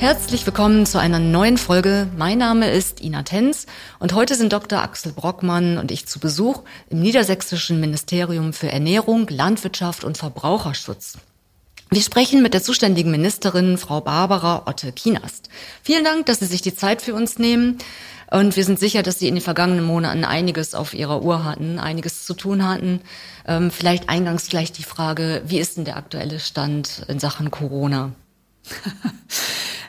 Herzlich willkommen zu einer neuen Folge. Mein Name ist Ina Tenz und heute sind Dr. Axel Brockmann und ich zu Besuch im Niedersächsischen Ministerium für Ernährung, Landwirtschaft und Verbraucherschutz. Wir sprechen mit der zuständigen Ministerin, Frau Barbara Otte-Kienast. Vielen Dank, dass Sie sich die Zeit für uns nehmen. Und wir sind sicher, dass Sie in den vergangenen Monaten einiges auf Ihrer Uhr hatten, einiges zu tun hatten. Ähm, vielleicht eingangs gleich die Frage, wie ist denn der aktuelle Stand in Sachen Corona?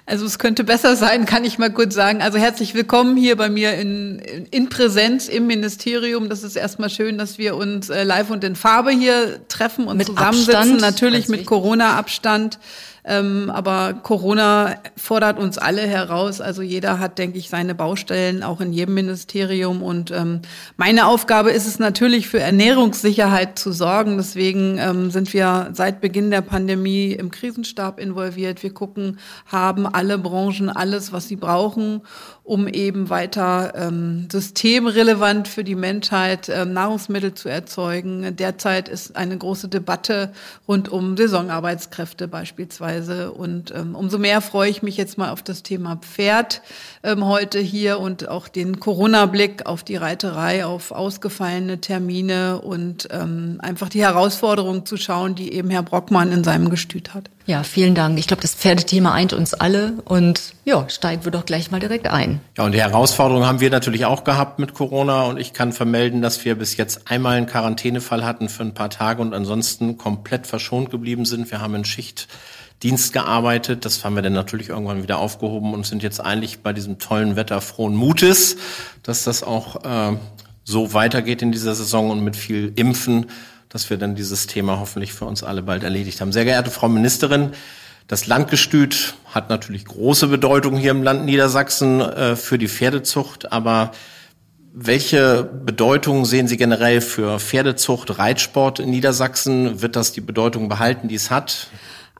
Also es könnte besser sein, kann ich mal kurz sagen. Also herzlich willkommen hier bei mir in, in Präsenz im Ministerium. Das ist erstmal schön, dass wir uns äh, live und in Farbe hier treffen und mit zusammensitzen. Abstand, Natürlich mit Corona-Abstand. Ähm, aber Corona fordert uns alle heraus. Also jeder hat, denke ich, seine Baustellen, auch in jedem Ministerium. Und ähm, meine Aufgabe ist es natürlich, für Ernährungssicherheit zu sorgen. Deswegen ähm, sind wir seit Beginn der Pandemie im Krisenstab involviert. Wir gucken, haben alle Branchen alles, was sie brauchen, um eben weiter ähm, systemrelevant für die Menschheit ähm, Nahrungsmittel zu erzeugen. Derzeit ist eine große Debatte rund um Saisonarbeitskräfte beispielsweise. Und ähm, umso mehr freue ich mich jetzt mal auf das Thema Pferd ähm, heute hier und auch den Corona-Blick auf die Reiterei, auf ausgefallene Termine und ähm, einfach die Herausforderungen zu schauen, die eben Herr Brockmann in seinem Gestüt hat. Ja, vielen Dank. Ich glaube, das Pferdethema eint uns alle und ja, steigen wir doch gleich mal direkt ein. Ja, und die Herausforderung haben wir natürlich auch gehabt mit Corona und ich kann vermelden, dass wir bis jetzt einmal einen Quarantänefall hatten für ein paar Tage und ansonsten komplett verschont geblieben sind. Wir haben in Schichtdienst gearbeitet. Das haben wir dann natürlich irgendwann wieder aufgehoben und sind jetzt eigentlich bei diesem tollen Wetter frohen Mutes, dass das auch äh, so weitergeht in dieser Saison und mit viel Impfen dass wir dann dieses Thema hoffentlich für uns alle bald erledigt haben. Sehr geehrte Frau Ministerin, das Landgestüt hat natürlich große Bedeutung hier im Land Niedersachsen äh, für die Pferdezucht, aber welche Bedeutung sehen Sie generell für Pferdezucht, Reitsport in Niedersachsen? Wird das die Bedeutung behalten, die es hat?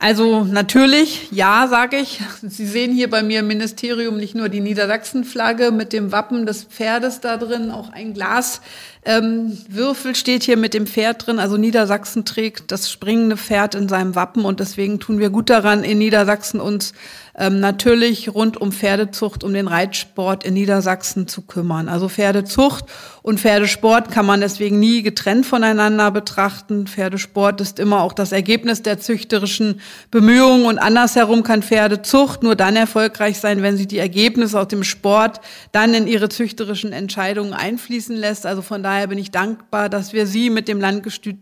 Also natürlich, ja, sage ich. Sie sehen hier bei mir im Ministerium nicht nur die Niedersachsen-Flagge mit dem Wappen des Pferdes da drin, auch ein Glas ähm, Würfel steht hier mit dem Pferd drin. Also Niedersachsen trägt das springende Pferd in seinem Wappen und deswegen tun wir gut daran, in Niedersachsen uns ähm, natürlich rund um Pferdezucht, um den Reitsport in Niedersachsen zu kümmern. Also Pferdezucht und Pferdesport kann man deswegen nie getrennt voneinander betrachten. Pferdesport ist immer auch das Ergebnis der züchterischen Bemühungen und andersherum kann Pferdezucht nur dann erfolgreich sein, wenn sie die Ergebnisse aus dem Sport dann in ihre züchterischen Entscheidungen einfließen lässt. Also von daher bin ich dankbar, dass wir Sie mit dem Landgestüt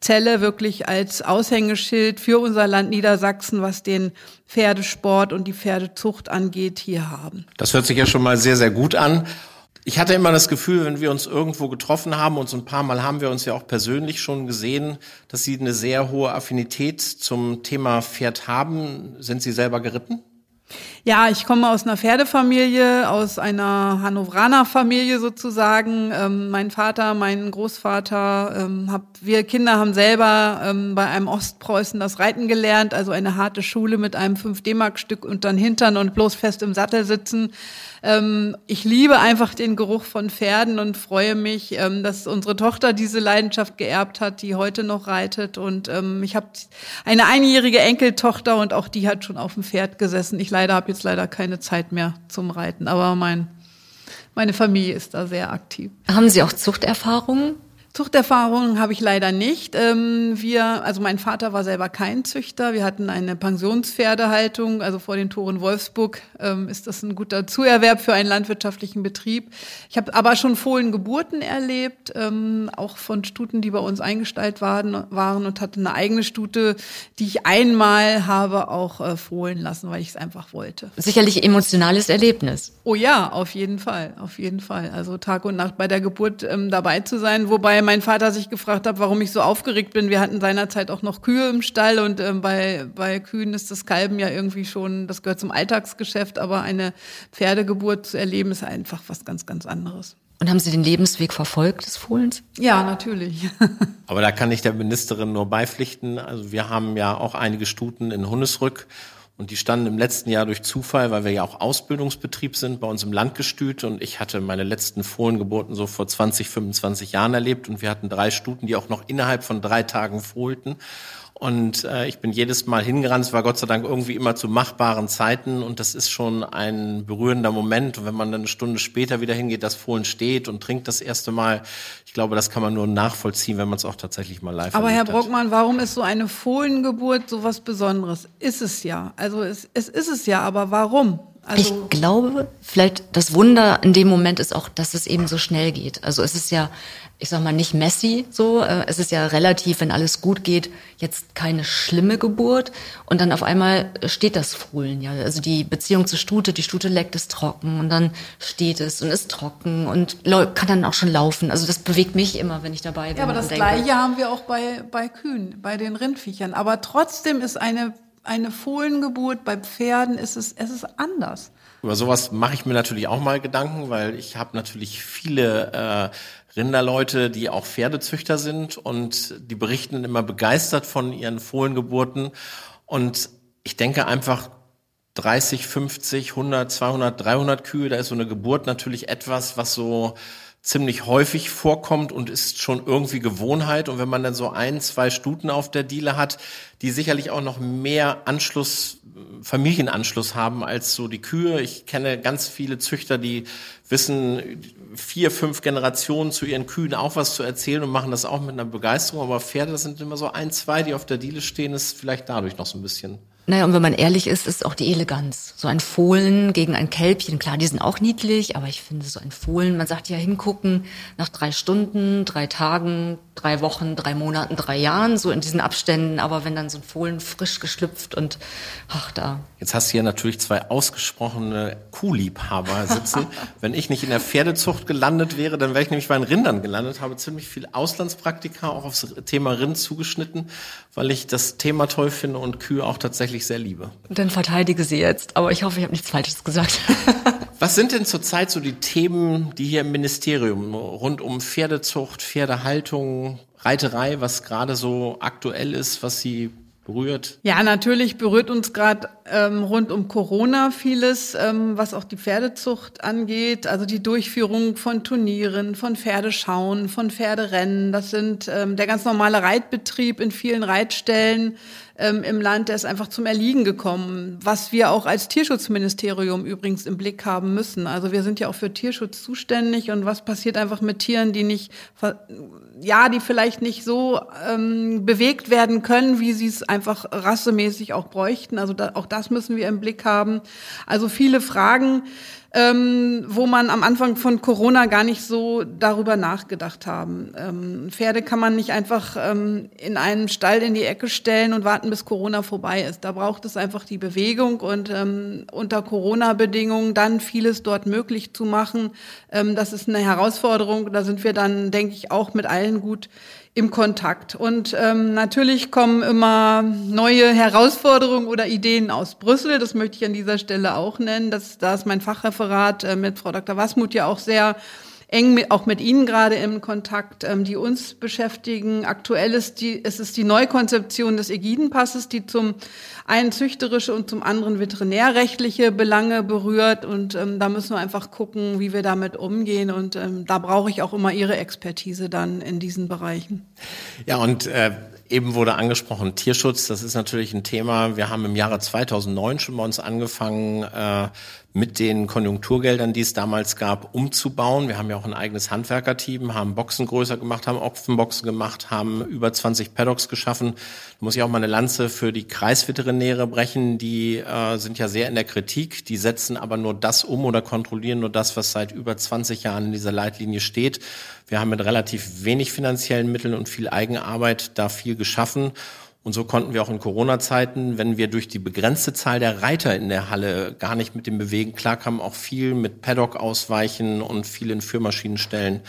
Zelle wirklich als Aushängeschild für unser Land Niedersachsen, was den Pferdesport und die Pferdezucht angeht, hier haben. Das hört sich ja schon mal sehr, sehr gut an. Ich hatte immer das Gefühl, wenn wir uns irgendwo getroffen haben, und so ein paar Mal haben wir uns ja auch persönlich schon gesehen, dass Sie eine sehr hohe Affinität zum Thema Pferd haben. Sind Sie selber geritten? Ja, ich komme aus einer Pferdefamilie, aus einer Hannoveraner Familie sozusagen. Ähm, mein Vater, mein Großvater, ähm, hab, wir Kinder haben selber ähm, bei einem Ostpreußen das Reiten gelernt, also eine harte Schule mit einem 5D-Mark-Stück unter den Hintern und bloß fest im Sattel sitzen. Ähm, ich liebe einfach den Geruch von Pferden und freue mich, ähm, dass unsere Tochter diese Leidenschaft geerbt hat, die heute noch reitet. Und ähm, ich habe eine einjährige Enkeltochter und auch die hat schon auf dem Pferd gesessen. Ich leider habe jetzt leider keine Zeit mehr zum Reiten, aber mein, meine Familie ist da sehr aktiv. Haben Sie auch Zuchterfahrungen? Zuchterfahrung habe ich leider nicht. Ähm, wir, also mein Vater war selber kein Züchter. Wir hatten eine Pensionspferdehaltung, also vor den Toren Wolfsburg ähm, ist das ein guter Zuerwerb für einen landwirtschaftlichen Betrieb. Ich habe aber schon Fohlengeburten erlebt, ähm, auch von Stuten, die bei uns eingestellt waren, waren und hatte eine eigene Stute, die ich einmal habe auch äh, fohlen lassen, weil ich es einfach wollte. Sicherlich emotionales Erlebnis. Oh ja, auf jeden Fall, auf jeden Fall. Also Tag und Nacht bei der Geburt dabei zu sein, wobei mein Vater sich gefragt hat, warum ich so aufgeregt bin. Wir hatten seinerzeit auch noch Kühe im Stall und ähm, bei, bei Kühen ist das Kalben ja irgendwie schon, das gehört zum Alltagsgeschäft, aber eine Pferdegeburt zu erleben ist einfach was ganz, ganz anderes. Und haben Sie den Lebensweg verfolgt des Fohlens? Ja, natürlich. Aber da kann ich der Ministerin nur beipflichten. Also wir haben ja auch einige Stuten in Hundesrück und die standen im letzten Jahr durch Zufall, weil wir ja auch Ausbildungsbetrieb sind, bei uns im Landgestüt. Und ich hatte meine letzten Fohlengeburten so vor 20, 25 Jahren erlebt. Und wir hatten drei Stuten, die auch noch innerhalb von drei Tagen fohlten. Und äh, ich bin jedes Mal hingerannt. Es war Gott sei Dank irgendwie immer zu machbaren Zeiten. Und das ist schon ein berührender Moment. Und wenn man dann eine Stunde später wieder hingeht, das Fohlen steht und trinkt das erste Mal. Ich glaube, das kann man nur nachvollziehen, wenn man es auch tatsächlich mal live Aber Herr hat. Brockmann, warum ist so eine Fohlengeburt so was Besonderes? Ist es ja. Also es, es ist es ja, aber warum? Also ich glaube, vielleicht das Wunder in dem Moment ist auch, dass es eben so schnell geht. Also es ist ja, ich sag mal, nicht messy so. Äh, es ist ja relativ, wenn alles gut geht, jetzt keine schlimme Geburt. Und dann auf einmal steht das Fohlen ja. Also die Beziehung zur Stute, die Stute leckt es trocken und dann steht es und ist trocken und kann dann auch schon laufen. Also das bewegt mich immer, wenn ich dabei bin. Ja, aber das denke, Gleiche haben wir auch bei, bei Kühen, bei den Rindviechern. Aber trotzdem ist eine eine Fohlengeburt bei Pferden ist es, es ist anders. Über sowas mache ich mir natürlich auch mal Gedanken, weil ich habe natürlich viele äh, Rinderleute, die auch Pferdezüchter sind und die berichten immer begeistert von ihren Fohlengeburten. Und ich denke einfach, 30, 50, 100, 200, 300 Kühe, da ist so eine Geburt natürlich etwas, was so ziemlich häufig vorkommt und ist schon irgendwie Gewohnheit. Und wenn man dann so ein, zwei Stuten auf der Diele hat, die sicherlich auch noch mehr Anschluss, Familienanschluss haben als so die Kühe. Ich kenne ganz viele Züchter, die wissen, vier, fünf Generationen zu ihren Kühen auch was zu erzählen und machen das auch mit einer Begeisterung. Aber Pferde, das sind immer so ein, zwei, die auf der Diele stehen, ist vielleicht dadurch noch so ein bisschen naja, und wenn man ehrlich ist, ist auch die Eleganz. So ein Fohlen gegen ein Kälbchen, klar, die sind auch niedlich, aber ich finde so ein Fohlen, man sagt ja hingucken, nach drei Stunden, drei Tagen, drei Wochen, drei Monaten, drei Jahren, so in diesen Abständen, aber wenn dann so ein Fohlen frisch geschlüpft und ach da. Jetzt hast du hier natürlich zwei ausgesprochene Kuhliebhaber sitzen. wenn ich nicht in der Pferdezucht gelandet wäre, dann wäre ich nämlich bei den Rindern gelandet, habe ziemlich viel Auslandspraktika auch aufs Thema Rind zugeschnitten, weil ich das Thema toll finde und Kühe auch tatsächlich wirklich sehr liebe. Dann verteidige sie jetzt, aber ich hoffe, ich habe nichts Falsches gesagt. Was sind denn zurzeit so die Themen, die hier im Ministerium rund um Pferdezucht, Pferdehaltung, Reiterei, was gerade so aktuell ist, was Sie berührt? Ja, natürlich berührt uns gerade ähm, rund um Corona vieles, ähm, was auch die Pferdezucht angeht. Also die Durchführung von Turnieren, von Pferdeschauen, von Pferderennen. Das sind ähm, der ganz normale Reitbetrieb in vielen Reitstellen ähm, im Land, der ist einfach zum Erliegen gekommen, was wir auch als Tierschutzministerium übrigens im Blick haben müssen. Also wir sind ja auch für Tierschutz zuständig und was passiert einfach mit Tieren, die nicht, ja, die vielleicht nicht so ähm, bewegt werden können, wie sie es einfach rassemäßig auch bräuchten. Also da, auch das müssen wir im Blick haben. Also viele Fragen ähm, wo man am Anfang von Corona gar nicht so darüber nachgedacht haben. Ähm, Pferde kann man nicht einfach ähm, in einen Stall in die Ecke stellen und warten, bis Corona vorbei ist. Da braucht es einfach die Bewegung und ähm, unter Corona-Bedingungen dann vieles dort möglich zu machen. Ähm, das ist eine Herausforderung. Da sind wir dann, denke ich, auch mit allen gut im Kontakt. Und ähm, natürlich kommen immer neue Herausforderungen oder Ideen aus Brüssel. Das möchte ich an dieser Stelle auch nennen. Das, da ist mein Fachreferat äh, mit Frau Dr. Wasmuth ja auch sehr eng mit, auch mit Ihnen gerade im Kontakt, ähm, die uns beschäftigen. Aktuell ist die, es ist die Neukonzeption des Ägidenpasses, die zum einen züchterische und zum anderen veterinärrechtliche Belange berührt. Und ähm, da müssen wir einfach gucken, wie wir damit umgehen. Und ähm, da brauche ich auch immer Ihre Expertise dann in diesen Bereichen. Ja, und äh, Eben wurde angesprochen, Tierschutz, das ist natürlich ein Thema. Wir haben im Jahre 2009 schon bei uns angefangen, äh, mit den Konjunkturgeldern, die es damals gab, umzubauen. Wir haben ja auch ein eigenes Handwerkerteam, haben Boxen größer gemacht, haben Opfenboxen gemacht, haben über 20 Paddocks geschaffen. Da muss ich auch mal eine Lanze für die Kreisveterinäre brechen. Die äh, sind ja sehr in der Kritik. Die setzen aber nur das um oder kontrollieren nur das, was seit über 20 Jahren in dieser Leitlinie steht. Wir haben mit relativ wenig finanziellen Mitteln und viel Eigenarbeit da viel geschaffen. Und so konnten wir auch in Corona-Zeiten, wenn wir durch die begrenzte Zahl der Reiter in der Halle gar nicht mit dem Bewegen klarkamen, auch viel mit Paddock ausweichen und viel in Führmaschinen stellen.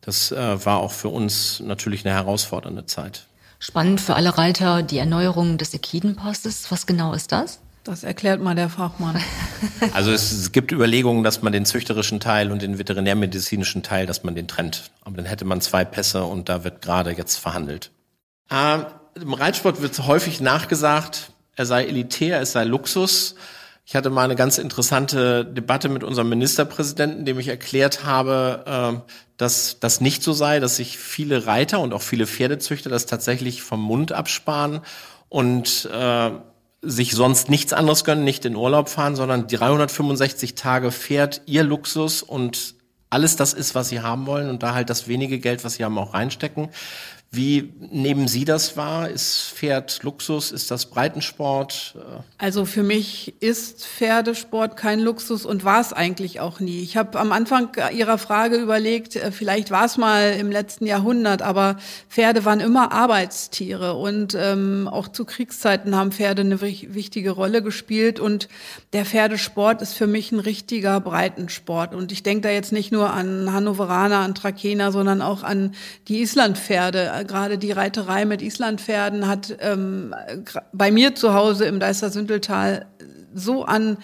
Das äh, war auch für uns natürlich eine herausfordernde Zeit. Spannend für alle Reiter die Erneuerung des Ekidenpasses. Was genau ist das? Das erklärt mal der Fachmann. Also es, gibt Überlegungen, dass man den züchterischen Teil und den veterinärmedizinischen Teil, dass man den trennt. Aber dann hätte man zwei Pässe und da wird gerade jetzt verhandelt. Äh, Im Reitsport wird häufig nachgesagt, er sei elitär, es sei Luxus. Ich hatte mal eine ganz interessante Debatte mit unserem Ministerpräsidenten, dem ich erklärt habe, äh, dass das nicht so sei, dass sich viele Reiter und auch viele Pferdezüchter das tatsächlich vom Mund absparen und äh, sich sonst nichts anderes gönnen, nicht in Urlaub fahren, sondern 365 Tage fährt ihr Luxus und alles das ist, was sie haben wollen und da halt das wenige Geld, was sie haben, auch reinstecken. Wie nehmen Sie das wahr? Ist Pferd Luxus? Ist das Breitensport? Also für mich ist Pferdesport kein Luxus und war es eigentlich auch nie. Ich habe am Anfang Ihrer Frage überlegt, äh, vielleicht war es mal im letzten Jahrhundert, aber Pferde waren immer Arbeitstiere und ähm, auch zu Kriegszeiten haben Pferde eine wichtige Rolle gespielt und der Pferdesport ist für mich ein richtiger Breitensport und ich denke da jetzt nicht nur an Hannoveraner, an Trakener, sondern auch an die Islandpferde gerade die Reiterei mit Islandpferden hat ähm, bei mir zu Hause im Deister-Sündeltal so an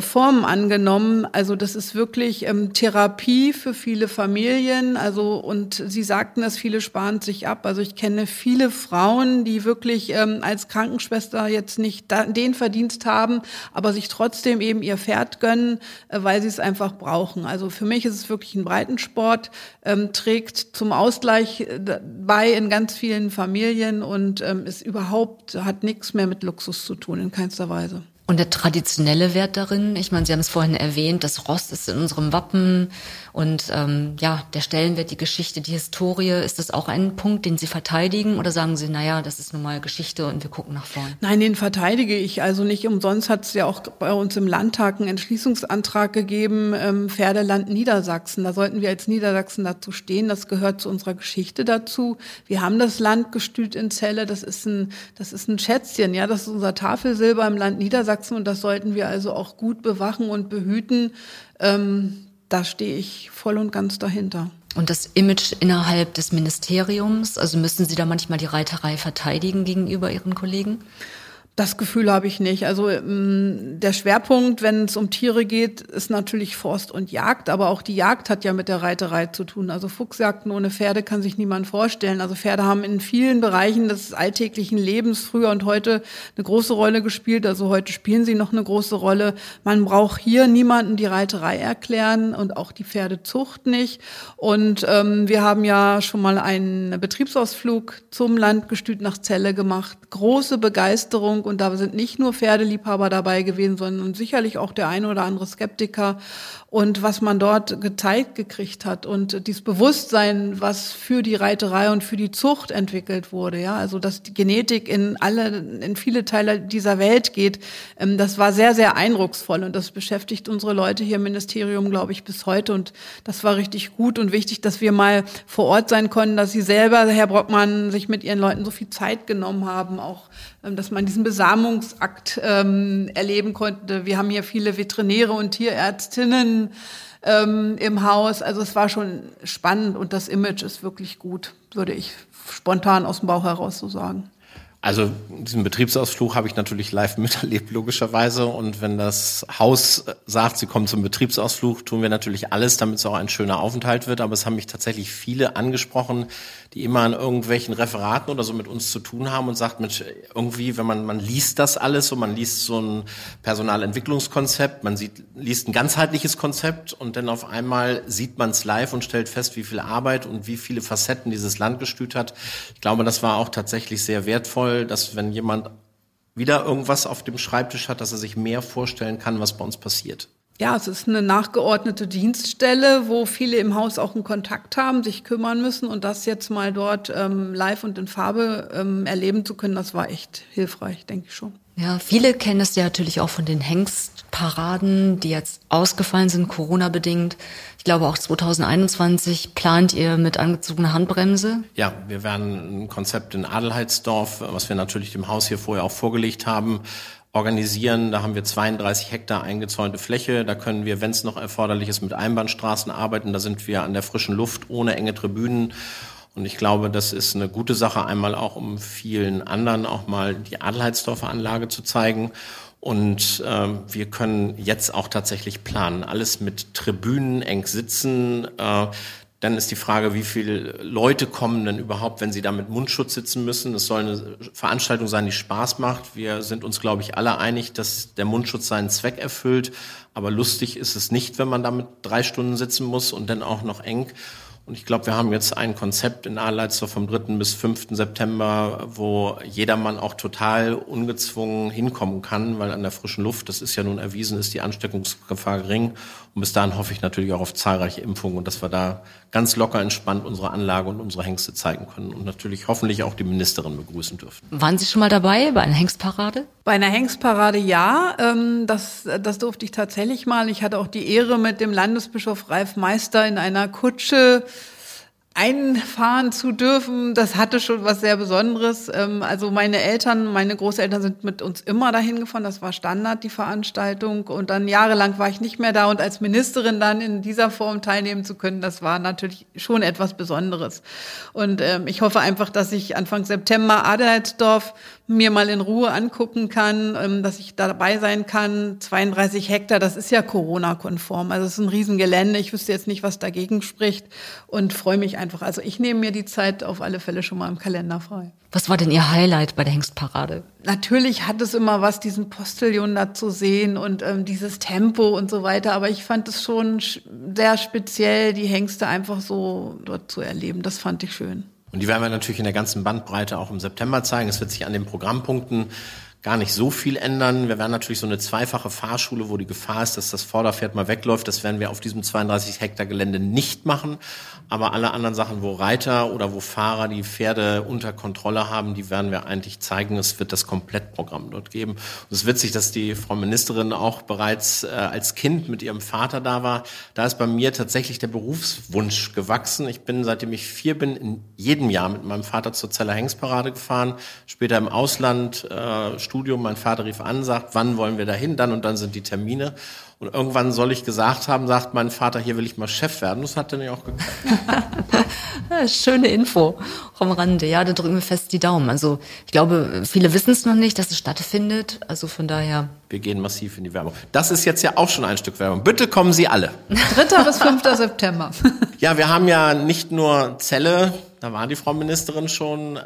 Formen angenommen. Also das ist wirklich ähm, Therapie für viele Familien. Also und Sie sagten dass viele sparen sich ab. Also ich kenne viele Frauen, die wirklich ähm, als Krankenschwester jetzt nicht da, den Verdienst haben, aber sich trotzdem eben ihr Pferd gönnen, äh, weil sie es einfach brauchen. Also für mich ist es wirklich ein Breitensport, ähm, trägt zum Ausgleich äh, bei in ganz vielen Familien und ähm, ist überhaupt hat nichts mehr mit Luxus zu tun in keinster Weise. Und der traditionelle Wert darin, ich meine, Sie haben es vorhin erwähnt, das Rost ist in unserem Wappen und ähm, ja, der Stellenwert, die Geschichte, die Historie, ist das auch ein Punkt, den Sie verteidigen oder sagen Sie, naja, das ist nun mal Geschichte und wir gucken nach vorn? Nein, den verteidige ich also nicht. Umsonst hat es ja auch bei uns im Landtag einen Entschließungsantrag gegeben, ähm, Pferdeland Niedersachsen. Da sollten wir als Niedersachsen dazu stehen. Das gehört zu unserer Geschichte dazu. Wir haben das Landgestüt in Celle, das ist ein, das ist ein Schätzchen, ja, das ist unser Tafelsilber im Land Niedersachsen Niedersachsen und das sollten wir also auch gut bewachen und behüten. Ähm, da stehe ich voll und ganz dahinter. Und das Image innerhalb des Ministeriums, also müssen Sie da manchmal die Reiterei verteidigen gegenüber Ihren Kollegen? Das Gefühl habe ich nicht. Also ähm, der Schwerpunkt, wenn es um Tiere geht, ist natürlich Forst und Jagd, aber auch die Jagd hat ja mit der Reiterei zu tun. Also Fuchsjagden ohne Pferde kann sich niemand vorstellen. Also Pferde haben in vielen Bereichen des alltäglichen Lebens früher und heute eine große Rolle gespielt. Also heute spielen sie noch eine große Rolle. Man braucht hier niemanden die Reiterei erklären und auch die Pferdezucht nicht. Und ähm, wir haben ja schon mal einen Betriebsausflug zum Landgestüt nach Celle gemacht. Große Begeisterung und da sind nicht nur Pferdeliebhaber dabei gewesen, sondern sicherlich auch der eine oder andere Skeptiker. Und was man dort gezeigt gekriegt hat und dieses Bewusstsein, was für die Reiterei und für die Zucht entwickelt wurde, ja, also dass die Genetik in alle, in viele Teile dieser Welt geht, ähm, das war sehr, sehr eindrucksvoll. Und das beschäftigt unsere Leute hier im Ministerium, glaube ich, bis heute. Und das war richtig gut und wichtig, dass wir mal vor Ort sein konnten, dass Sie selber, Herr Brockmann, sich mit Ihren Leuten so viel Zeit genommen haben, auch, dass man diesen Besamungsakt ähm, erleben konnte. Wir haben hier viele Veterinäre und Tierärztinnen, ähm, im Haus. Also es war schon spannend und das Image ist wirklich gut, würde ich spontan aus dem Bauch heraus so sagen. Also diesen Betriebsausflug habe ich natürlich live miterlebt, logischerweise. Und wenn das Haus sagt, sie kommen zum Betriebsausflug, tun wir natürlich alles, damit es auch ein schöner Aufenthalt wird. Aber es haben mich tatsächlich viele angesprochen, die immer an irgendwelchen Referaten oder so mit uns zu tun haben und sagt, mit irgendwie, wenn man, man liest das alles und man liest so ein Personalentwicklungskonzept, man sieht, liest ein ganzheitliches Konzept und dann auf einmal sieht man es live und stellt fest, wie viel Arbeit und wie viele Facetten dieses Landgestüt hat. Ich glaube, das war auch tatsächlich sehr wertvoll, dass wenn jemand wieder irgendwas auf dem Schreibtisch hat, dass er sich mehr vorstellen kann, was bei uns passiert. Ja, es ist eine nachgeordnete Dienststelle, wo viele im Haus auch einen Kontakt haben, sich kümmern müssen und das jetzt mal dort ähm, live und in Farbe ähm, erleben zu können, das war echt hilfreich, denke ich schon. Ja, viele kennen es ja natürlich auch von den Hengstparaden, die jetzt ausgefallen sind, Corona-bedingt. Ich glaube auch 2021 plant ihr mit angezogener Handbremse. Ja, wir werden ein Konzept in Adelheidsdorf, was wir natürlich dem Haus hier vorher auch vorgelegt haben, organisieren. Da haben wir 32 Hektar eingezäunte Fläche. Da können wir, wenn es noch erforderlich ist, mit Einbahnstraßen arbeiten. Da sind wir an der frischen Luft, ohne enge Tribünen. Und ich glaube, das ist eine gute Sache, einmal auch um vielen anderen auch mal die Adelheidsdorfer Anlage zu zeigen. Und ähm, wir können jetzt auch tatsächlich planen. Alles mit Tribünen eng sitzen. Äh, dann ist die Frage, wie viele Leute kommen denn überhaupt, wenn sie da mit Mundschutz sitzen müssen. Es soll eine Veranstaltung sein, die Spaß macht. Wir sind uns, glaube ich, alle einig, dass der Mundschutz seinen Zweck erfüllt. Aber lustig ist es nicht, wenn man damit drei Stunden sitzen muss und dann auch noch eng. Und ich glaube, wir haben jetzt ein Konzept in Ahrleitzer vom 3. bis 5. September, wo jedermann auch total ungezwungen hinkommen kann, weil an der frischen Luft, das ist ja nun erwiesen, ist die Ansteckungsgefahr gering. Und bis dahin hoffe ich natürlich auch auf zahlreiche Impfungen und dass wir da ganz locker entspannt unsere Anlage und unsere Hengste zeigen können und natürlich hoffentlich auch die Ministerin begrüßen dürfen. Waren Sie schon mal dabei bei einer Hengstparade? Bei einer Hengstparade ja, ähm, das, das durfte ich tatsächlich mal. Ich hatte auch die Ehre, mit dem Landesbischof Ralf Meister in einer Kutsche einfahren zu dürfen, das hatte schon was sehr Besonderes. Ähm, also meine Eltern, meine Großeltern sind mit uns immer dahin gefahren. Das war Standard, die Veranstaltung. Und dann jahrelang war ich nicht mehr da. Und als Ministerin dann in dieser Form teilnehmen zu können, das war natürlich schon etwas Besonderes. Und ähm, ich hoffe einfach, dass ich Anfang September Adelheidsdorf mir mal in Ruhe angucken kann, ähm, dass ich dabei sein kann. 32 Hektar, das ist ja Corona-konform. Also es ist ein Riesengelände. Ich wüsste jetzt nicht, was dagegen spricht und freue mich einfach. Also ich nehme mir die Zeit auf alle Fälle schon mal im Kalender frei. Was war denn Ihr Highlight bei der Hengstparade? Natürlich hat es immer was, diesen Postillon da zu sehen und ähm, dieses Tempo und so weiter. Aber ich fand es schon sehr speziell, die Hengste einfach so dort zu erleben. Das fand ich schön. Und die werden wir natürlich in der ganzen Bandbreite auch im September zeigen. Es wird sich an den Programmpunkten gar nicht so viel ändern. Wir werden natürlich so eine zweifache Fahrschule, wo die Gefahr ist, dass das Vorderpferd mal wegläuft. Das werden wir auf diesem 32 Hektar Gelände nicht machen. Aber alle anderen Sachen, wo Reiter oder wo Fahrer die Pferde unter Kontrolle haben, die werden wir eigentlich zeigen. Es wird das Komplettprogramm dort geben. Und es ist witzig, dass die Frau Ministerin auch bereits äh, als Kind mit ihrem Vater da war. Da ist bei mir tatsächlich der Berufswunsch gewachsen. Ich bin, seitdem ich vier bin, in jedem Jahr mit meinem Vater zur Zeller Hengsparade gefahren. Später im Ausland, äh, Studium. Mein Vater rief an, sagt, wann wollen wir dahin? Dann und dann sind die Termine. Und irgendwann soll ich gesagt haben, sagt mein Vater, hier will ich mal Chef werden. Das hat dann ja auch geklappt. Schöne Info vom Rande. Ja, da drücken wir fest die Daumen. Also ich glaube, viele wissen es noch nicht, dass es stattfindet. Also von daher. Wir gehen massiv in die Werbung. Das ist jetzt ja auch schon ein Stück Werbung. Bitte kommen Sie alle. 3. bis 5. September. Ja, wir haben ja nicht nur Zelle, da war die Frau Ministerin schon, äh,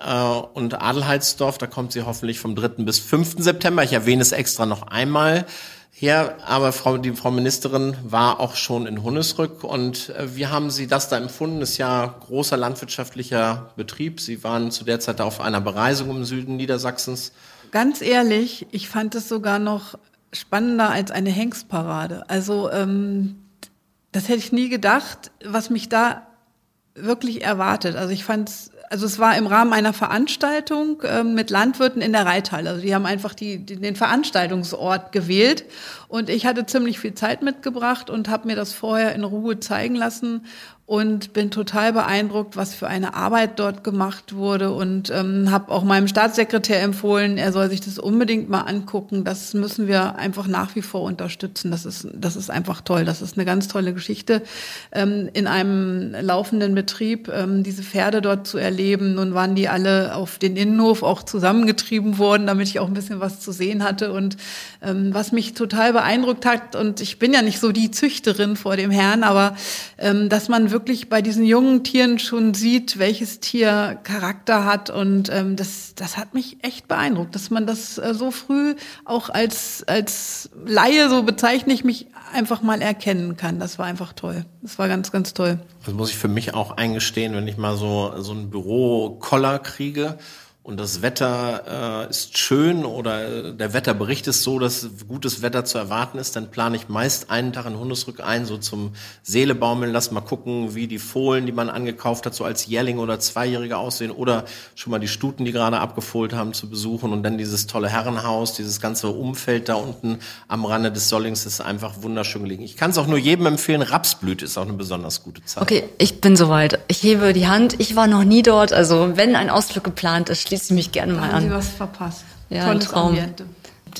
und Adelheidsdorf, da kommt sie hoffentlich vom 3. bis 5. September. Ich erwähne es extra noch einmal her, aber Frau, die Frau Ministerin war auch schon in Hunesrück und äh, wie haben Sie das da empfunden? Das ist ja großer landwirtschaftlicher Betrieb. Sie waren zu der Zeit auf einer Bereisung im Süden Niedersachsens. Ganz ehrlich, ich fand es sogar noch spannender als eine Hengstparade. Also ähm, das hätte ich nie gedacht, was mich da wirklich erwartet. Also ich fand es also es war im Rahmen einer Veranstaltung äh, mit Landwirten in der Reithalle. Also die haben einfach die, die, den Veranstaltungsort gewählt und ich hatte ziemlich viel Zeit mitgebracht und habe mir das vorher in Ruhe zeigen lassen und bin total beeindruckt, was für eine Arbeit dort gemacht wurde und ähm, habe auch meinem Staatssekretär empfohlen, er soll sich das unbedingt mal angucken. Das müssen wir einfach nach wie vor unterstützen. Das ist, das ist einfach toll. Das ist eine ganz tolle Geschichte, ähm, in einem laufenden Betrieb ähm, diese Pferde dort zu erleben. Nun waren die alle auf den Innenhof auch zusammengetrieben worden, damit ich auch ein bisschen was zu sehen hatte. Und ähm, was mich total beeindruckt hat, und ich bin ja nicht so die Züchterin vor dem Herrn, aber ähm, dass man wirklich bei diesen jungen Tieren schon sieht, welches Tier Charakter hat. Und ähm, das, das hat mich echt beeindruckt, dass man das äh, so früh auch als, als Laie, so bezeichne ich mich, einfach mal erkennen kann. Das war einfach toll. Das war ganz, ganz toll. Das muss ich für mich auch eingestehen, wenn ich mal so, so ein Büro-Koller kriege und das Wetter äh, ist schön oder der Wetterbericht ist so, dass gutes Wetter zu erwarten ist, dann plane ich meist einen Tag in Hundesrück ein, so zum Seelebaumeln, lass mal gucken, wie die Fohlen, die man angekauft hat, so als Jährling oder Zweijährige aussehen oder schon mal die Stuten, die gerade abgefohlt haben, zu besuchen und dann dieses tolle Herrenhaus, dieses ganze Umfeld da unten am Rande des Sollings ist einfach wunderschön gelegen. Ich kann es auch nur jedem empfehlen, Rapsblüte ist auch eine besonders gute Zeit. Okay, ich bin soweit. Ich hebe die Hand. Ich war noch nie dort, also wenn ein Ausflug geplant ist, schließe mich gerne mal an. Haben Sie was verpasst. Ja, Tolles Traum. Ambiente.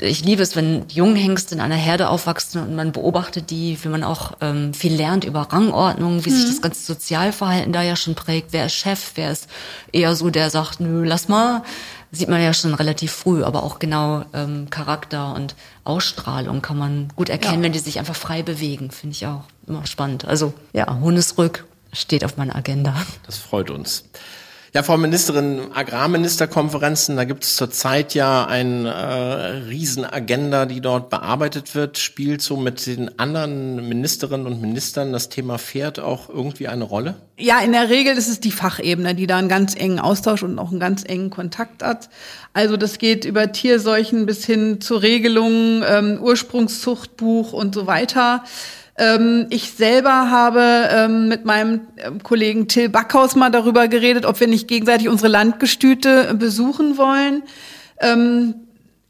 Ich liebe es, wenn Junghengste in einer Herde aufwachsen und man beobachtet die, wie man auch ähm, viel lernt über Rangordnung, wie mhm. sich das ganze Sozialverhalten da ja schon prägt. Wer ist Chef, wer ist eher so, der sagt, nö, lass mal. sieht man ja schon relativ früh, aber auch genau ähm, Charakter und Ausstrahlung kann man gut erkennen, ja. wenn die sich einfach frei bewegen, finde ich auch immer spannend. Also ja, Hundesrück steht auf meiner Agenda. Das freut uns. Ja, Frau Ministerin, Agrarministerkonferenzen, da gibt es zurzeit ja eine äh, Riesenagenda, die dort bearbeitet wird. Spielt so mit den anderen Ministerinnen und Ministern das Thema Pferd auch irgendwie eine Rolle? Ja, in der Regel ist es die Fachebene, die da einen ganz engen Austausch und auch einen ganz engen Kontakt hat. Also das geht über Tierseuchen bis hin zu Regelungen, ähm, Ursprungszuchtbuch und so weiter. Ähm, ich selber habe ähm, mit meinem ähm, Kollegen Till Backhaus mal darüber geredet, ob wir nicht gegenseitig unsere Landgestüte besuchen wollen.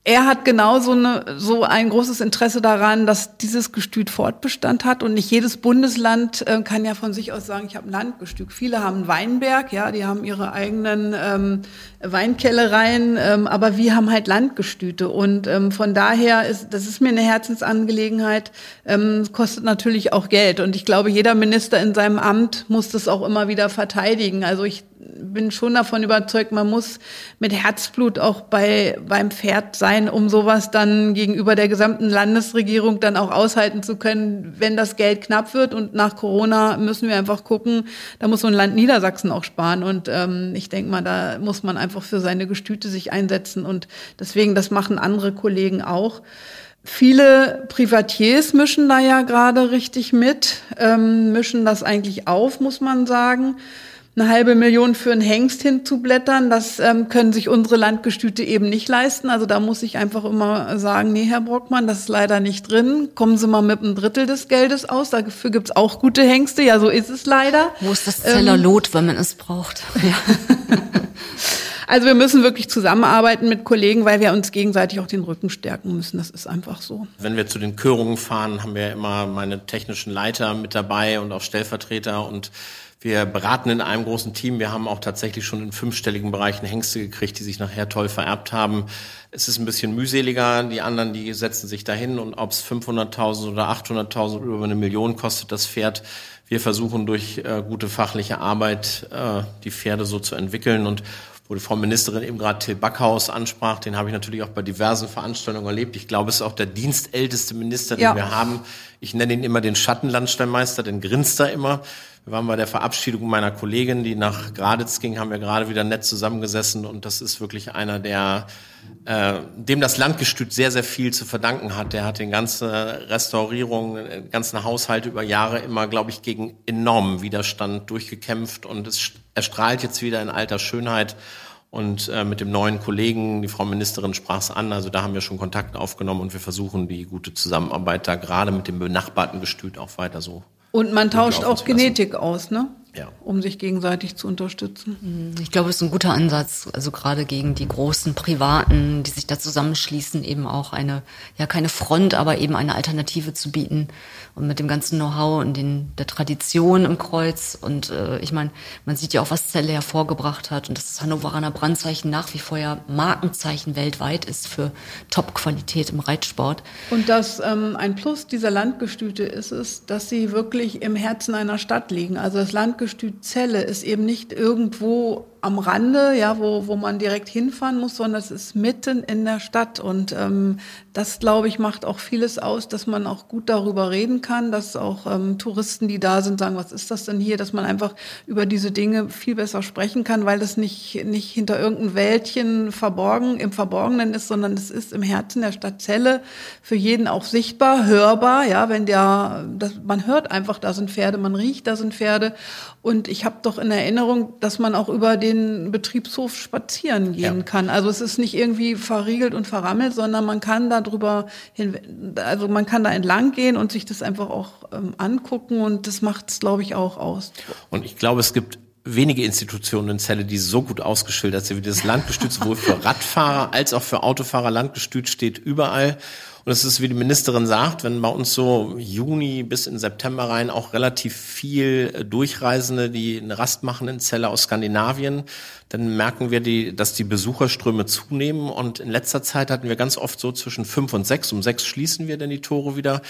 Er hat genauso eine, so ein großes Interesse daran, dass dieses Gestüt Fortbestand hat und nicht jedes Bundesland äh, kann ja von sich aus sagen, ich habe ein Landgestüt. Viele haben Weinberg, ja, die haben ihre eigenen ähm, Weinkellereien, ähm, aber wir haben halt Landgestüte und ähm, von daher ist das ist mir eine Herzensangelegenheit, ähm, kostet natürlich auch Geld und ich glaube, jeder Minister in seinem Amt muss das auch immer wieder verteidigen. Also ich bin schon davon überzeugt, man muss mit Herzblut auch bei, beim Pferd sein, um sowas dann gegenüber der gesamten Landesregierung dann auch aushalten zu können, wenn das Geld knapp wird. Und nach Corona müssen wir einfach gucken, da muss so ein Land Niedersachsen auch sparen. Und ähm, ich denke mal, da muss man einfach für seine Gestüte sich einsetzen. Und deswegen, das machen andere Kollegen auch. Viele Privatiers mischen da ja gerade richtig mit, ähm, mischen das eigentlich auf, muss man sagen eine halbe Million für einen Hengst hinzublättern, das ähm, können sich unsere Landgestüte eben nicht leisten. Also da muss ich einfach immer sagen, nee, Herr Brockmann, das ist leider nicht drin. Kommen Sie mal mit einem Drittel des Geldes aus. Dafür gibt's auch gute Hengste. Ja, so ist es leider. Wo ist das Zellerlot, ähm, wenn man es braucht? Ja. Also wir müssen wirklich zusammenarbeiten mit Kollegen, weil wir uns gegenseitig auch den Rücken stärken müssen. Das ist einfach so. Wenn wir zu den Körungen fahren, haben wir immer meine technischen Leiter mit dabei und auch Stellvertreter und wir beraten in einem großen Team. Wir haben auch tatsächlich schon in fünfstelligen Bereichen Hengste gekriegt, die sich nachher toll vererbt haben. Es ist ein bisschen mühseliger. Die anderen, die setzen sich dahin und ob es 500.000 oder 800.000 oder über eine Million kostet, das Pferd. Wir versuchen durch äh, gute fachliche Arbeit äh, die Pferde so zu entwickeln und wo die Frau Ministerin eben gerade Till Backhaus ansprach, den habe ich natürlich auch bei diversen Veranstaltungen erlebt. Ich glaube, es ist auch der dienstälteste Minister, den ja. wir haben. Ich nenne ihn immer den Schattenlandsteinmeister, den grinst er immer. Wir waren bei der Verabschiedung meiner Kollegin, die nach Graditz ging, haben wir gerade wieder nett zusammengesessen und das ist wirklich einer, der äh, dem das Landgestüt sehr, sehr viel zu verdanken hat. Der hat den ganzen Restaurierung, den ganzen Haushalt über Jahre immer, glaube ich, gegen enormen Widerstand durchgekämpft und es erstrahlt jetzt wieder in alter Schönheit. Und äh, mit dem neuen Kollegen, die Frau Ministerin sprach es an, also da haben wir schon Kontakt aufgenommen und wir versuchen die gute Zusammenarbeit da gerade mit dem benachbarten Gestüt auch weiter so und man tauscht auch Genetik aus, ne? Ja. um sich gegenseitig zu unterstützen. Ich glaube, das ist ein guter Ansatz, also gerade gegen die großen Privaten, die sich da zusammenschließen, eben auch eine, ja keine Front, aber eben eine Alternative zu bieten und mit dem ganzen Know-how und den, der Tradition im Kreuz. Und äh, ich meine, man sieht ja auch, was Zelle hervorgebracht hat und dass das Hannoveraner Brandzeichen nach wie vor ja Markenzeichen weltweit ist für Top-Qualität im Reitsport. Und dass ähm, ein Plus dieser Landgestüte ist es, dass sie wirklich im Herzen einer Stadt liegen. Also das Land Landgestüt Celle ist eben nicht irgendwo am Rande, ja, wo, wo man direkt hinfahren muss, sondern es ist mitten in der Stadt. Und ähm, das, glaube ich, macht auch vieles aus, dass man auch gut darüber reden kann, dass auch ähm, Touristen, die da sind, sagen, was ist das denn hier, dass man einfach über diese Dinge viel besser sprechen kann, weil das nicht, nicht hinter irgendeinem Wäldchen verborgen, im Verborgenen ist, sondern es ist im Herzen der Stadt Celle für jeden auch sichtbar, hörbar, ja, wenn der, das, man hört einfach, da sind Pferde, man riecht, da sind Pferde. Und ich habe doch in Erinnerung, dass man auch über den Betriebshof spazieren gehen ja. kann. Also es ist nicht irgendwie verriegelt und verrammelt, sondern man kann da drüber hin, also man kann da entlang gehen und sich das einfach auch ähm, angucken und das macht es, glaube ich, auch aus. Und ich glaube, es gibt wenige Institutionen in Celle, die so gut ausgeschildert sind wie das Landgestüt, sowohl für Radfahrer als auch für Autofahrer. Landgestüt steht überall. Und es ist, wie die Ministerin sagt, wenn bei uns so Juni bis in September rein auch relativ viel Durchreisende, die eine Rast machen in Celle aus Skandinavien, dann merken wir, die, dass die Besucherströme zunehmen. Und in letzter Zeit hatten wir ganz oft so zwischen fünf und sechs, um sechs schließen wir dann die Tore wieder,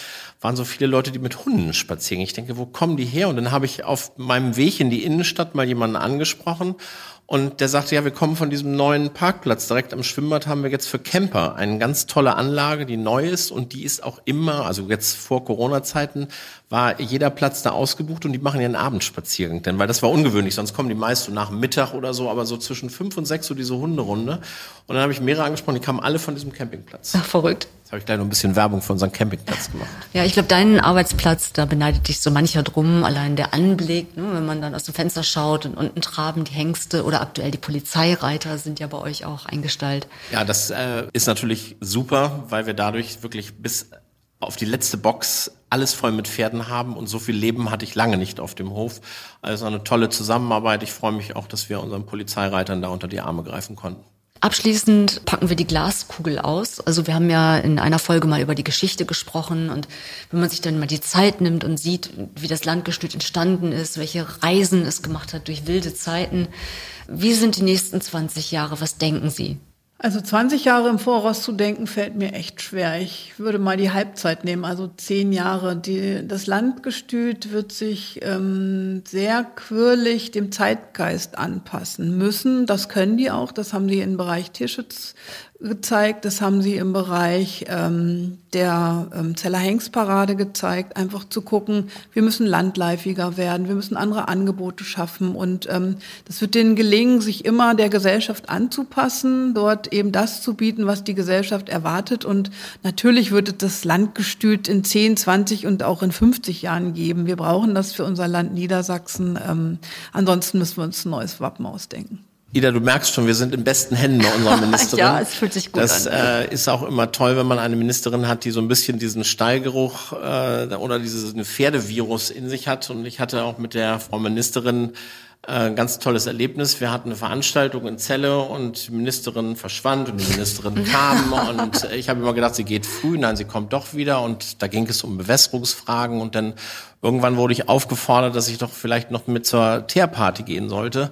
waren so viele Leute, die mit Hunden spazieren. Ich denke, wo kommen die her? Und dann habe ich auf meinem Weg in die Innenstadt mal jemanden angesprochen Und der sagte, ja, wir kommen von diesem neuen Parkplatz. Direkt am Schwimmbad haben wir jetzt für Camper eine ganz tolle Anlage, die neu ist und die ist auch immer, also jetzt vor Corona-Zeiten, war jeder Platz da ausgebucht und die machen ja einen Abendspaziergang. Denn weil das war ungewöhnlich, sonst kommen die meist so nach Mittag oder so, aber so zwischen fünf und sechs so diese Hunderunde. Und dann habe ich mehrere angesprochen, die kamen alle von diesem Campingplatz. Ach, verrückt. Jetzt habe ich gleich noch ein bisschen Werbung für unseren Campingplatz gemacht. Ja, ich glaube, deinen Arbeitsplatz, da beneidet dich so mancher drum. Allein der Anblick, ne, wenn man dann aus dem Fenster schaut und unten traben die Hengste oder aktuell die Polizeireiter sind ja bei euch auch eingestellt. Ja, das äh, ist natürlich super, weil wir dadurch wirklich bis auf die letzte Box alles voll mit Pferden haben und so viel Leben hatte ich lange nicht auf dem Hof. Also eine tolle Zusammenarbeit. Ich freue mich auch, dass wir unseren Polizeireitern da unter die Arme greifen konnten. Abschließend packen wir die Glaskugel aus. Also wir haben ja in einer Folge mal über die Geschichte gesprochen und wenn man sich dann mal die Zeit nimmt und sieht, wie das Landgestüt entstanden ist, welche Reisen es gemacht hat durch wilde Zeiten, wie sind die nächsten 20 Jahre? Was denken Sie? Also 20 Jahre im Voraus zu denken, fällt mir echt schwer. Ich würde mal die Halbzeit nehmen, also zehn Jahre. Die, das Landgestüt wird sich ähm, sehr quirlig dem Zeitgeist anpassen müssen. Das können die auch. Das haben die im Bereich Tierschutz gezeigt, das haben sie im Bereich ähm, der ähm, Zeller Hengstparade gezeigt, einfach zu gucken, wir müssen landläufiger werden, wir müssen andere Angebote schaffen und ähm, das wird denen gelingen, sich immer der Gesellschaft anzupassen, dort eben das zu bieten, was die Gesellschaft erwartet und natürlich wird das Landgestüt in 10, 20 und auch in 50 Jahren geben. Wir brauchen das für unser Land Niedersachsen, ähm, ansonsten müssen wir uns ein neues Wappen ausdenken. Ida, du merkst schon, wir sind in besten Händen bei unserer Ministerin. ja, es fühlt sich gut das, an. Das äh, ist auch immer toll, wenn man eine Ministerin hat, die so ein bisschen diesen Stallgeruch äh, oder dieses Pferdevirus in sich hat. Und ich hatte auch mit der Frau Ministerin äh, ein ganz tolles Erlebnis. Wir hatten eine Veranstaltung in Celle und die Ministerin verschwand und die Ministerin kam und ich habe immer gedacht, sie geht früh, nein, sie kommt doch wieder und da ging es um Bewässerungsfragen und dann irgendwann wurde ich aufgefordert, dass ich doch vielleicht noch mit zur Teerparty gehen sollte.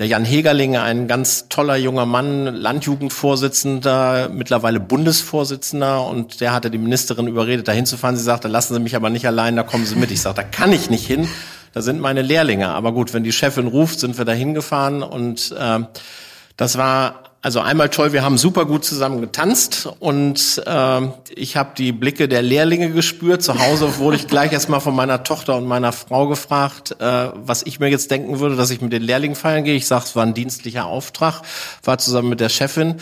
Der Jan Hegerling, ein ganz toller junger Mann, Landjugendvorsitzender, mittlerweile Bundesvorsitzender und der hatte die Ministerin überredet, da hinzufahren. Sie sagte, lassen Sie mich aber nicht allein, da kommen Sie mit. Ich sagte, da kann ich nicht hin, da sind meine Lehrlinge. Aber gut, wenn die Chefin ruft, sind wir da hingefahren und äh, das war also einmal toll, wir haben super gut zusammen getanzt und äh, ich habe die Blicke der Lehrlinge gespürt. Zu Hause wurde ich gleich erstmal von meiner Tochter und meiner Frau gefragt, äh, was ich mir jetzt denken würde, dass ich mit den Lehrlingen feiern gehe. Ich sage, es war ein dienstlicher Auftrag, war zusammen mit der Chefin.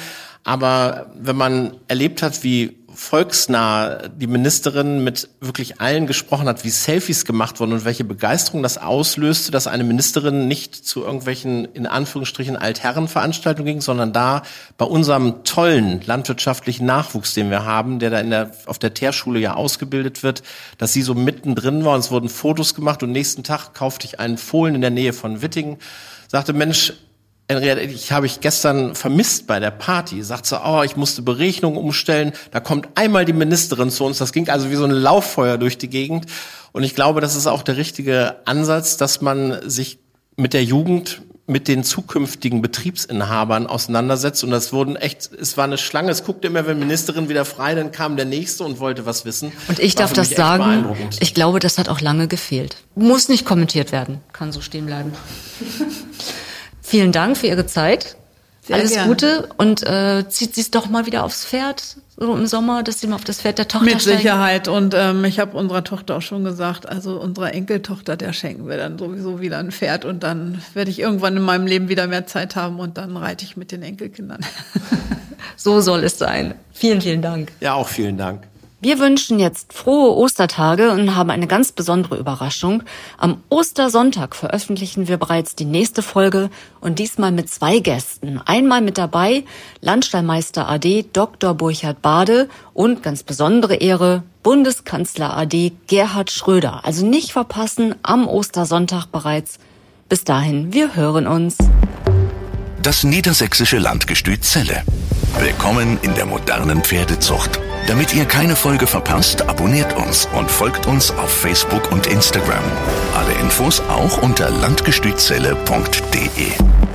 Aber wenn man erlebt hat, wie volksnah die Ministerin mit wirklich allen gesprochen hat, wie Selfies gemacht wurden und welche Begeisterung das auslöste, dass eine Ministerin nicht zu irgendwelchen, in Anführungsstrichen, Altherrenveranstaltungen ging, sondern da bei unserem tollen landwirtschaftlichen Nachwuchs, den wir haben, der da in der, auf der Teerschule ja ausgebildet wird, dass sie so mittendrin war. Und es wurden Fotos gemacht und nächsten Tag kaufte ich einen Fohlen in der Nähe von Wittingen, sagte, Mensch, ich habe ich gestern vermisst bei der Party. Sagt so, oh, ich musste Berechnung umstellen. Da kommt einmal die Ministerin zu uns. Das ging also wie so ein Lauffeuer durch die Gegend. Und ich glaube, das ist auch der richtige Ansatz, dass man sich mit der Jugend, mit den zukünftigen Betriebsinhabern auseinandersetzt. Und das wurden echt, es war eine Schlange. Es guckte immer, wenn Ministerin wieder frei, dann kam der nächste und wollte was wissen. Und ich darf das sagen, ich glaube, das hat auch lange gefehlt. Muss nicht kommentiert werden, kann so stehen bleiben. Vielen Dank für Ihre Zeit. Sehr Alles gerne. Gute und äh, zieht Sie es doch mal wieder aufs Pferd so im Sommer, dass Sie mal auf das Pferd der Tochter Mit steigen. Sicherheit und ähm, ich habe unserer Tochter auch schon gesagt, also unserer Enkeltochter, der schenken wir dann sowieso wieder ein Pferd und dann werde ich irgendwann in meinem Leben wieder mehr Zeit haben und dann reite ich mit den Enkelkindern. so soll es sein. Vielen, vielen Dank. Ja, auch vielen Dank. Wir wünschen jetzt frohe Ostertage und haben eine ganz besondere Überraschung. Am Ostersonntag veröffentlichen wir bereits die nächste Folge und diesmal mit zwei Gästen. Einmal mit dabei Landstallmeister AD Dr. Burchard Bade und ganz besondere Ehre Bundeskanzler AD Gerhard Schröder. Also nicht verpassen am Ostersonntag bereits. Bis dahin, wir hören uns. Das niedersächsische Landgestüt Zelle. Willkommen in der modernen Pferdezucht. Damit ihr keine Folge verpasst, abonniert uns und folgt uns auf Facebook und Instagram. Alle Infos auch unter landgestützelle.de.